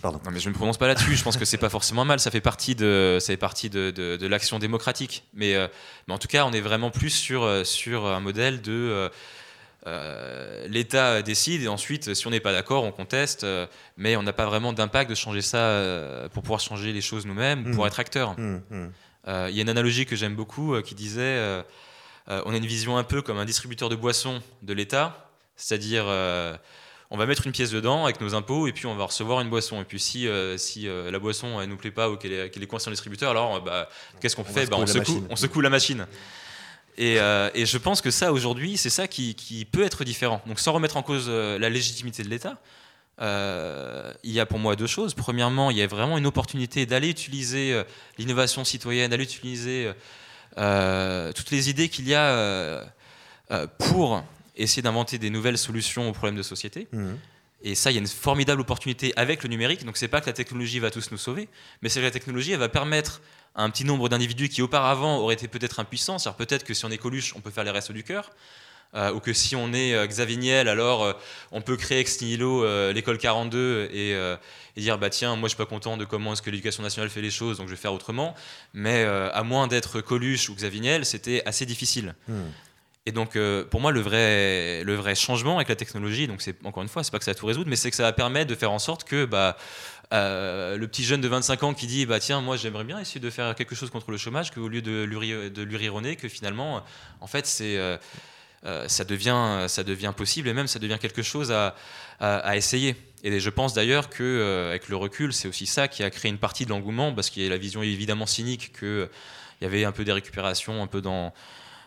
Pardon. non, mais je ne me prononce pas là-dessus. Je pense que c'est pas forcément mal. Ça fait partie de, ça fait partie de, de- de l'action démocratique. Mais, euh, mais en tout cas, on est vraiment plus sur, euh, sur un modèle de euh, euh, l'État décide et ensuite, si on n'est pas d'accord, on conteste. euh, mais on n'a pas vraiment d'impact de changer ça euh, pour pouvoir changer les choses nous-mêmes, pour Mhm. être acteur. Hum. Euh, Il y a une analogie que j'aime beaucoup euh, qui disait euh, euh, on a une vision un peu comme un distributeur de boissons de l'État, c'est-à-dire euh, on va mettre une pièce dedans avec nos impôts et puis on va recevoir une boisson. Et puis si, euh, si euh, la boisson elle nous plaît pas ou qu'elle est, coincée dans le distributeur, alors euh, bah, qu'est-ce qu'on On fait? Bah, secoue, on secoue la machine. Et, euh, et je pense que ça aujourd'hui, c'est ça qui, qui peut être différent. Donc sans remettre en cause euh, la légitimité de l'État, euh, il y a pour moi deux choses. Premièrement, il y a vraiment une opportunité d'aller utiliser l'innovation citoyenne, d'aller utiliser euh, toutes les idées qu'il y a pour essayer d'inventer des nouvelles solutions aux problèmes de société. Hum. Et ça, il y a une formidable opportunité avec le numérique. Donc, c'est pas que la technologie va tous nous sauver, mais c'est que la technologie, elle va permettre à un petit nombre d'individus qui auparavant auraient été peut-être impuissants. C'est-à-dire peut-être que si on est Coluche, on peut faire les restos du cœur. Euh, ou que si on est euh, Xavier Niel, alors euh, on peut créer ex nihilo euh, l'école 42 et, et dire bah tiens, moi je suis pas content de comment est-ce que l'éducation nationale fait les choses, donc je vais faire autrement. Mais à moins d'être Coluche ou Xavier Niel, c'était assez difficile. Hum. Et donc, pour moi, le vrai, le vrai changement avec la technologie, donc c'est encore une fois, c'est pas que ça va tout résoudre, mais c'est que ça va permettre de faire en sorte que bah, euh, le petit jeune de 25 ans qui dit bah tiens, moi j'aimerais bien essayer de faire quelque chose contre le chômage, qu'au lieu de lui, de lui que finalement, en fait, c'est euh, euh, ça devient ça devient possible et même ça devient quelque chose à, à, essayer. Et je pense d'ailleurs que euh, avec le recul, c'est aussi ça qui a créé une partie de l'engouement, parce qu'il y a la vision évidemment cynique que euh, il y avait un peu des récupérations, un peu dans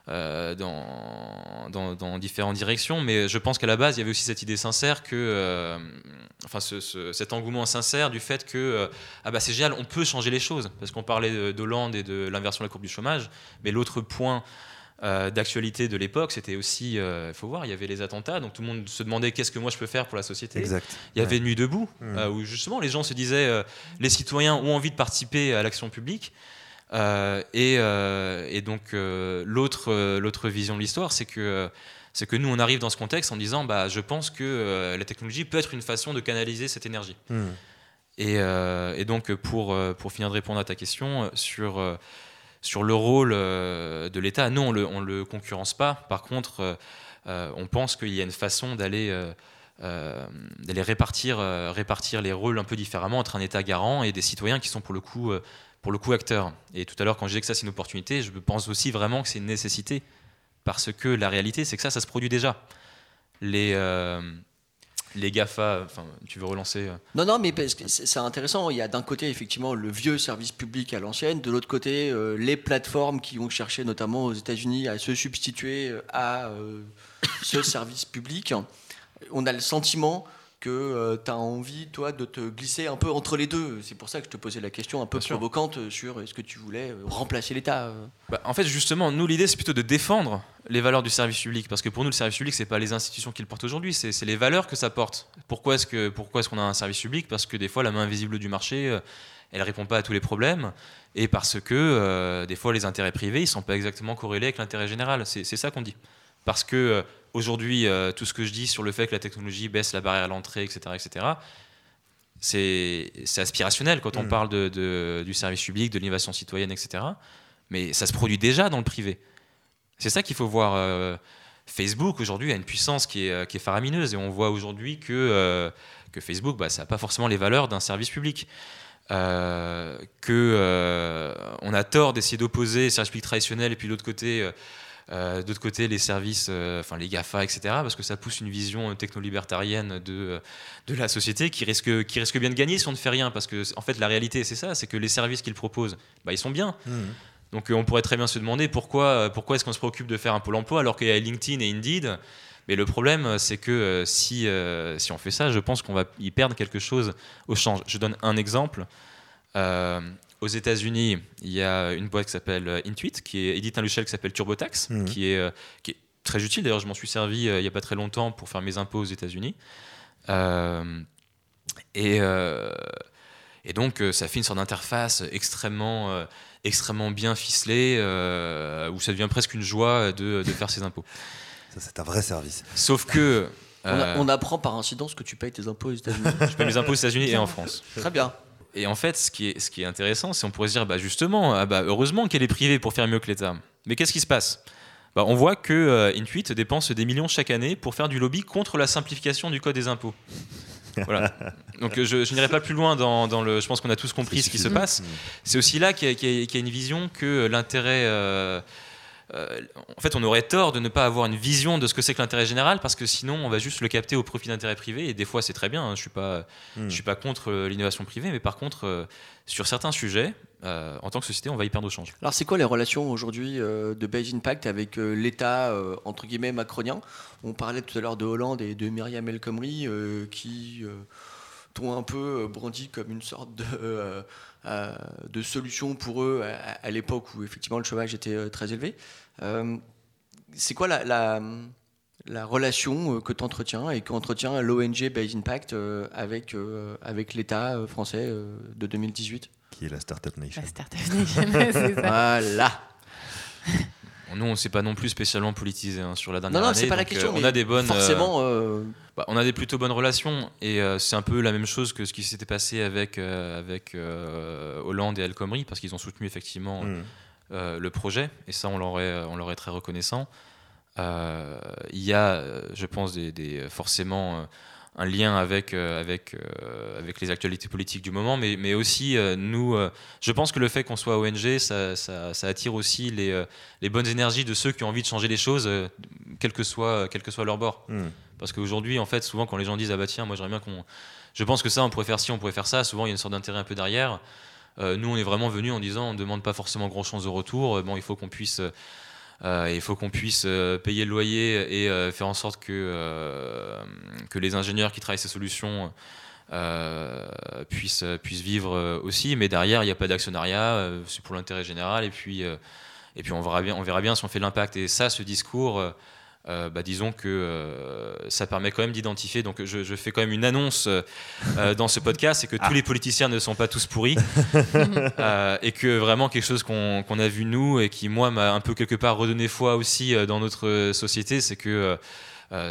euh, dans, dans, dans différentes directions, mais je pense qu'à la base, il y avait aussi cette idée sincère que, euh, enfin, ce- ce- cet engouement sincère du fait que, euh, ah bah c'est génial, on peut changer les choses, parce qu'on parlait de- d'Hollande et de l'inversion de la courbe du chômage, mais l'autre point d'actualité de l'époque, c'était aussi, il faut voir, il y avait les attentats, donc tout le monde se demandait qu'est-ce que moi je peux faire pour la société. Exact. Il y avait Nuit debout, Mm. euh, où justement les gens se disaient, les citoyens ont envie de participer à l'action publique. Euh, et, euh, et donc euh, l'autre l'autre vision de l'histoire, c'est que c'est que nous on arrive dans ce contexte en disant, bah je pense que euh, la technologie peut être une façon de canaliser cette énergie. Hum. Et, euh, et donc, pour, pour finir de répondre à ta question, sur, sur le rôle de l'État, non, on ne le, on le concurrence pas. Par contre, euh, on pense qu'il y a une façon d'aller d'aller répartir, répartir les rôles un peu différemment entre un État garant et des citoyens qui sont pour le coup, pour le coup acteurs. Et tout à l'heure, quand je disais que ça c'est une opportunité, je pense aussi vraiment que c'est une nécessité. Parce que la réalité, c'est que ça, ça se produit déjà. Les, euh, les GAFA, tu veux relancer euh, Non, non, mais parce que c'est intéressant. Il y a d'un côté, effectivement, le vieux service public à l'ancienne. De l'autre côté, euh, les plateformes qui ont cherché, notamment aux États-Unis, à se substituer à ce service public. On a le sentiment que tu as envie, toi, de te glisser un peu entre les deux. C'est pour ça que je te posais la question un peu Bien provocante euh, sur est-ce que tu voulais euh, remplacer l'État euh? Bah, en fait, justement, nous, l'idée, c'est plutôt de défendre les valeurs du service public. Parce que pour nous, le service public, c'est pas les institutions qui le portent aujourd'hui, c'est c'est les valeurs que ça porte. Pourquoi est-ce que- pourquoi est-ce qu'on a un service public? Parce que des fois, la main invisible du marché, euh, elle répond pas à tous les problèmes. Et parce que euh, des fois, les intérêts privés, ils sont pas exactement corrélés avec l'intérêt général. C'est c'est ça qu'on dit. Parce que euh, aujourd'hui, euh, tout ce que je dis sur le fait que la technologie baisse la barrière à l'entrée, etc., etc., c'est c'est aspirationnel quand on Mm. parle de, de- du service public, de l'innovation citoyenne, etc. Mais ça se produit déjà dans le privé. C'est ça qu'il faut voir. euh, Facebook aujourd'hui a une puissance qui est, euh, qui est faramineuse et on voit aujourd'hui que, euh, que Facebook, bah, ça n'a pas forcément les valeurs d'un service public. Euh, que euh, on a tort d'essayer d'opposer les services publics traditionnels et puis de l'autre côté, euh, euh, d'autre côté les services, euh, enfin les GAFA, etc. Parce que ça pousse une vision technolibertarienne de, de la société qui risque, qui risque bien de gagner si on ne fait rien. Parce que en fait la réalité c'est ça, c'est que les services qu'ils proposent, bah, ils sont bien. Hum. Donc euh, on pourrait très bien se demander pourquoi, euh, pourquoi est-ce qu'on se préoccupe de faire un pôle emploi alors qu'il y a LinkedIn et Indeed. Mais le problème, euh, c'est que euh, si, euh, si on fait ça, je pense qu'on va y perdre quelque chose au change. Je donne un exemple. Euh, aux États-Unis, il y a une boîte qui s'appelle euh, Intuit, qui est édite un logiciel qui s'appelle TurboTax, Mhm. qui, est, euh, qui est très utile. D'ailleurs, je m'en suis servi euh, il n'y a pas très longtemps pour faire mes impôts aux États-Unis. Euh, et, euh, et donc, ça fait une sorte d'interface extrêmement, euh, extrêmement bien ficelée, euh, où ça devient presque une joie de, de faire ses impôts. Ça, c'est un vrai service. Sauf que. On, a- on apprend par incidence que tu payes tes impôts aux États-Unis. je paie mes impôts aux États-Unis et en France. Très bien. Et en fait, ce qui est, ce qui est intéressant, c'est on pourrait se dire, bah justement, ah bah, heureusement qu'elle est privée pour faire mieux que l'État. Mais qu'est-ce qui se passe? Bah, On voit que euh, Intuit dépense des millions chaque année pour faire du lobby contre la simplification du code des impôts. voilà. Donc je, je n'irai pas plus loin dans, dans le. Je pense qu'on a tous compris ce qui se passe. C'est aussi là y, y qu'il y a une vision que l'intérêt. euh, euh, en fait, on aurait tort de ne pas avoir une vision de ce que c'est que l'intérêt général parce que sinon, on va juste le capter au profit d'intérêt privé. Et des fois, c'est très bien. hein, je suis pas, Hmm. je suis pas contre euh, l'innovation privée, mais par contre, euh, sur certains sujets, euh, en tant que société, on va y perdre au change. Alors, c'est quoi les relations aujourd'hui euh, de Base Impact avec euh, l'État, euh, entre guillemets, macronien? On parlait tout à l'heure de Hollande et de Myriam El Khomri euh, qui euh, t'ont un peu euh, brandi comme une sorte de, euh, euh, de solution pour eux à, à l'époque où effectivement le chômage était très élevé. Euh, c'est quoi la, la, la relation que tu entretiens et qu'entretient l'ONG Base Impact avec, euh, avec l'État français de 2018 Qui est la Startup Nation. La Startup Nation, c'est ça. Voilà Nous, on s'est pas non plus spécialement politisé hein, sur la dernière Non, non, année. c'est pas la donc, question. euh, on a des bonnes. euh, Forcément, euh, bah, on a des plutôt bonnes relations et euh, c'est un peu la même chose que ce qui s'était passé avec euh, avec euh, Hollande et El Khomri parce qu'ils ont soutenu effectivement euh, le projet et ça on leur est, on leur est très reconnaissant. Euh, Il y a, euh, je pense, des, des- forcément euh, un lien avec, euh, avec, euh, avec les actualités politiques du moment, mais, mais aussi euh, nous, je pense que le fait qu'on soit ONG, ça, ça- ça attire aussi les, les bonnes énergies de ceux qui ont envie de changer les choses, quel que soit, quel que soit leur bord. Hmm. Parce qu'aujourd'hui, en fait, souvent quand les gens disent ah bah tiens, moi j'aimerais bien qu'on, je pense que ça on pourrait faire ci, on pourrait faire ça. Souvent il y a une sorte d'intérêt un peu derrière. Euh, nous on est vraiment venus en disant on ne demande pas forcément grand chose de retour. Bon, il faut qu'on puisse, euh, il faut qu'on puisse euh, payer le loyer et euh, faire en sorte que que les ingénieurs qui travaillent ces solutions puissent puissent vivre aussi. Mais derrière il n'y a pas d'actionnariat, c'est pour l'intérêt général. Et puis et puis on verra bien, on verra bien si on fait l'impact. Et ça, ce discours. Euh, bah, disons que euh, ça permet quand même d'identifier. Donc je, je fais quand même une annonce euh, euh, dans ce podcast, c'est que tous les politiciens ne sont pas tous pourris Euh, et que vraiment quelque chose qu'on qu'on a vu nous et qui moi m'a un peu quelque part redonné foi aussi euh, dans notre société, c'est que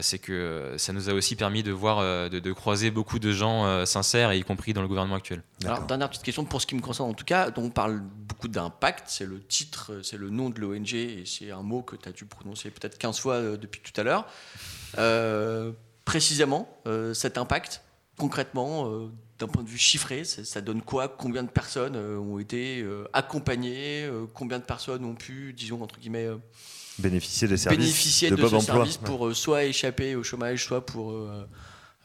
c'est que ça nous a aussi permis de voir, euh, de, de croiser beaucoup de gens euh, sincères, et y compris dans le gouvernement actuel. Alors, dernière petite question pour ce qui me concerne en tout cas, dont on parle beaucoup d'impact, c'est le titre, c'est le nom de l'ONG et c'est un mot que tu as dû prononcer peut-être 15 fois euh, depuis tout à l'heure. Euh, précisément, euh, cet impact, concrètement, euh, d'un point de vue chiffré, ça, ça donne quoi? Combien de personnes euh, ont été euh, accompagnées Euh, Combien de personnes ont pu, disons, entre guillemets, euh, Bénéficier des services bénéficier de, de, Bob ce Emploi. service pour euh, soit échapper au chômage, soit pour euh,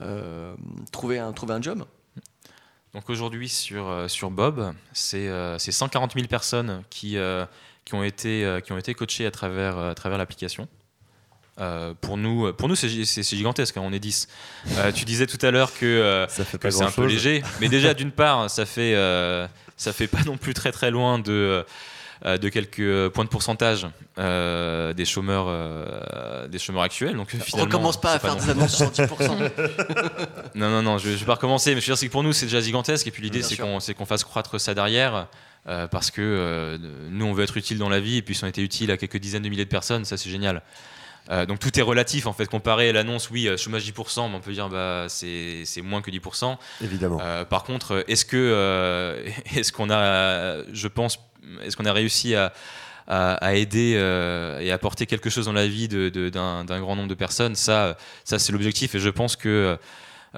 euh, trouver, un, trouver un job Donc aujourd'hui sur, sur Bob, c'est euh, c'est 140 000 personnes qui, euh, qui, ont, été, euh, qui ont été coachées à travers, à travers l'application. Euh, pour nous, pour nous c'est gi- c'est c'est gigantesque, hein, on est 10. Euh, tu disais tout à l'heure que, euh, que c'est un peu léger, mais déjà d'une part, ça fait, euh, ça fait pas non plus très très loin de, euh, de quelques points de pourcentage euh, des, chômeurs, euh, des chômeurs actuels. Donc, On finalement, recommence pas à faire des annonces sur 10%. non, non, non, je, je vais pas recommencer, mais je veux dire, c'est que pour nous, c'est déjà gigantesque. Et puis l'idée, c'est qu'on c'est qu'on fasse croître ça derrière. euh, parce que euh, nous, on veut être utile dans la vie, et puis si on était utile à quelques dizaines de milliers de personnes, ça c'est génial. Euh, donc tout est relatif en fait. Comparé à l'annonce, oui, euh, chômage 10%, mais on peut dire bah c'est c'est moins que 10%. Évidemment. Euh, par contre, est-ce que euh, est-ce qu'on a, je pense, est-ce qu'on a réussi à, à, à aider euh, et apporter quelque chose dans la vie d'un grand nombre de personnes Ça, ça c'est l'objectif et je pense que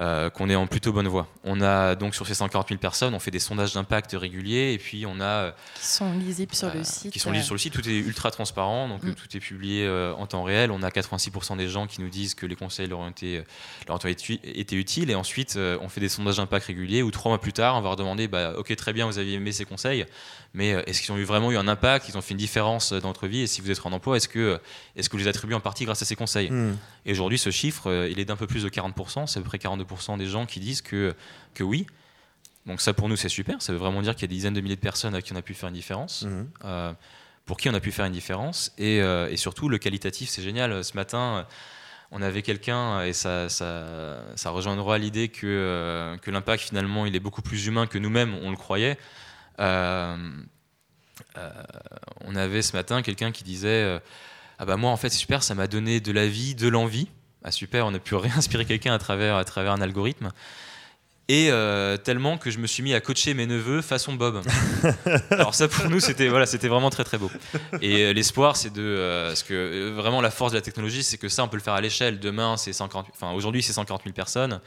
euh, qu'on est en plutôt bonne voie. On a donc sur ces 140 000 personnes, on fait des sondages d'impact réguliers et puis on a Qui sont lisibles sur le euh, site. qui sont liés sur le site. Tout est ultra transparent, donc Mm. euh, tout est publié euh, en temps réel. On a 86% des gens qui nous disent que les conseils leur ont été, leur ont été, utiles. Et ensuite, euh, on fait des sondages d'impact réguliers où trois mois plus tard, on va leur demander bah, Ok, très bien, vous avez aimé ces conseils, mais euh, est-ce qu'ils ont eu vraiment eu un impact Ils ont fait une différence euh, dans votre vie? Et si vous êtes en emploi, est-ce que, est-ce que vous les attribuez en partie grâce à ces conseils? Hmm. et aujourd'hui, ce chiffre, euh, il est d'un peu plus de 40%. C'est à peu près 42% des gens qui disent que, que oui. Donc ça, pour nous, c'est super. Ça veut vraiment dire qu'il y a des dizaines de milliers de personnes à qui on a pu faire une différence. Euh, pour qui on a pu faire une différence. Et, euh, et surtout, le qualitatif, c'est génial. Ce matin, euh, on avait quelqu'un, et ça, ça, ça rejoindra l'idée que, euh, que l'impact, finalement, il est beaucoup plus humain que nous-mêmes, on le croyait. Euh, euh, on avait ce matin quelqu'un qui disait... euh, ah bah moi en fait c'est super, ça m'a donné de la vie, de l'envie. Ah super, on a pu réinspirer quelqu'un à travers, à travers un algorithme. Et euh, tellement que je me suis mis à coacher mes neveux façon Bob. Alors ça pour nous c'était voilà c'était vraiment très très beau. Et euh, l'espoir c'est de euh, parce que vraiment la force de la technologie c'est que ça on peut le faire à l'échelle. Demain c'est 140 enfin aujourd'hui c'est 140 000 personnes.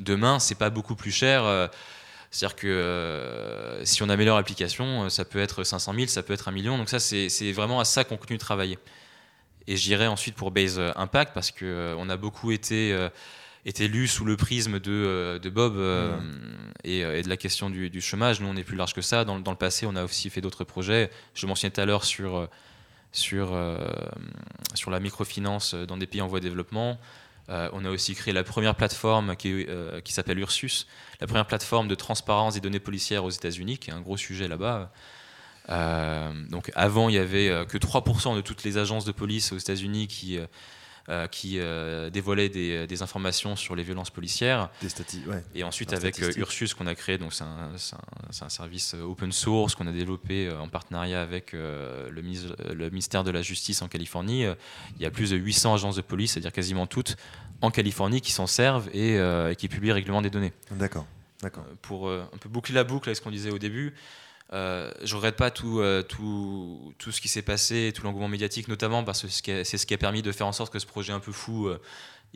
Demain c'est pas beaucoup plus cher. C'est-à-dire que si on améliore l'application, ça peut être 500 000, ça peut être un million. Donc ça, c'est vraiment à ça qu'on continue de travailler. Et j'irai ensuite pour Base Impact parce qu'on a beaucoup été était lu sous le prisme de, euh, de Bob euh, et, euh, et, de la question du, du, chômage. Nous, on est plus large que ça. Dans, dans le passé, on a aussi fait d'autres projets. Je mentionnais tout à l'heure sur, sur, sur la microfinance dans des pays en voie de développement. On a aussi créé la première plateforme qui, qui s'appelle Ursus, la première plateforme de transparence des données policières aux États-Unis, qui est un gros sujet là-bas. donc avant, il y avait que 3% de toutes les agences de police aux États-Unis qui euh, qui euh, dévoilait des, des, informations sur les violences policières. Des ouais. Et ensuite avec euh, Ursus qu'on a créé, donc c'est un, un, un, service open source qu'on a développé en partenariat avec le, le, ministère de la Justice en Californie. Il y a plus de 800 agences de police, c'est-à-dire quasiment toutes en Californie, qui s'en servent et, et, qui publient régulièrement des données. D'accord. D'accord. Pour un peu boucler la boucle avec ce qu'on disait au début, euh, je regrette pas tout, euh, tout, tout, ce qui s'est passé, tout l'engouement médiatique, notamment parce que c'est ce qui a permis de faire en sorte que ce projet un peu fou euh,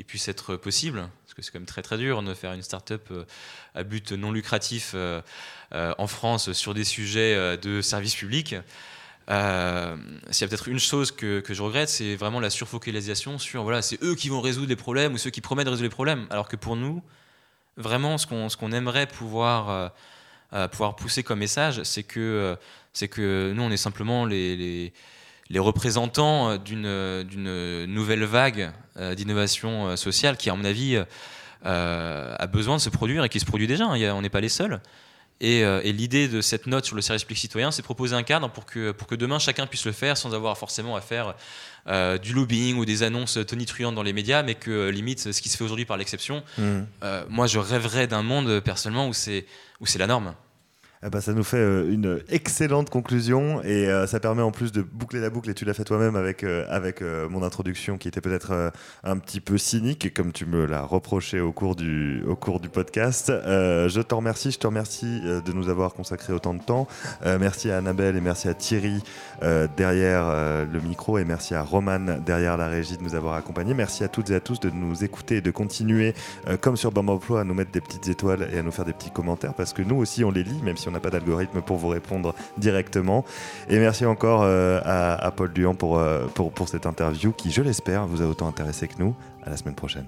puisse être possible. Parce que c'est quand même très très dur de faire une start-up euh, à but non lucratif en France sur des sujets de service public. S'il y a peut-être une chose que, que je regrette, c'est vraiment la surfocalisation sur voilà, c'est eux qui vont résoudre les problèmes ou ceux qui promettent de résoudre les problèmes. Alors que pour nous, vraiment, ce qu'on qu'on aimerait pouvoir pouvoir pousser comme message, c'est que, euh, c'est que nous, on est simplement les, les, les représentants d'une, nouvelle vague euh, d'innovation sociale qui, à mon avis, euh, a besoin de se produire et qui se produit déjà. Hein. on n'est pas les seuls. Et, l'idée de cette note sur le service public citoyen, c'est proposer un cadre pour que, pour que demain chacun puisse le faire sans avoir forcément à faire euh, du lobbying ou des annonces tonitruantes dans les médias, mais que limite ce qui se fait aujourd'hui par l'exception. Mmh. Euh, moi, je rêverais d'un monde personnellement où c'est où c'est la norme. Ben, ça nous fait euh, une excellente conclusion et euh, ça permet en plus de boucler la boucle et tu l'as fait toi-même avec, euh, avec mon introduction qui était peut-être un petit peu cynique comme tu me l'as reproché au cours du, au cours du podcast. je te remercie, je te remercie de nous avoir consacré autant de temps. merci à Annabelle et merci à Thierry derrière le micro et merci à Roman derrière la régie de nous avoir accompagnés. Merci à toutes et à tous de nous écouter et de continuer comme sur Bomb Emploi à nous mettre des petites étoiles et à nous faire des petits commentaires parce que nous aussi on les lit même si on pas d'algorithme pour vous répondre directement. Et merci encore euh, à, Paul Duhan pour, euh, pour, pour cette interview qui, je l'espère, vous a autant intéressé que nous. À la semaine prochaine.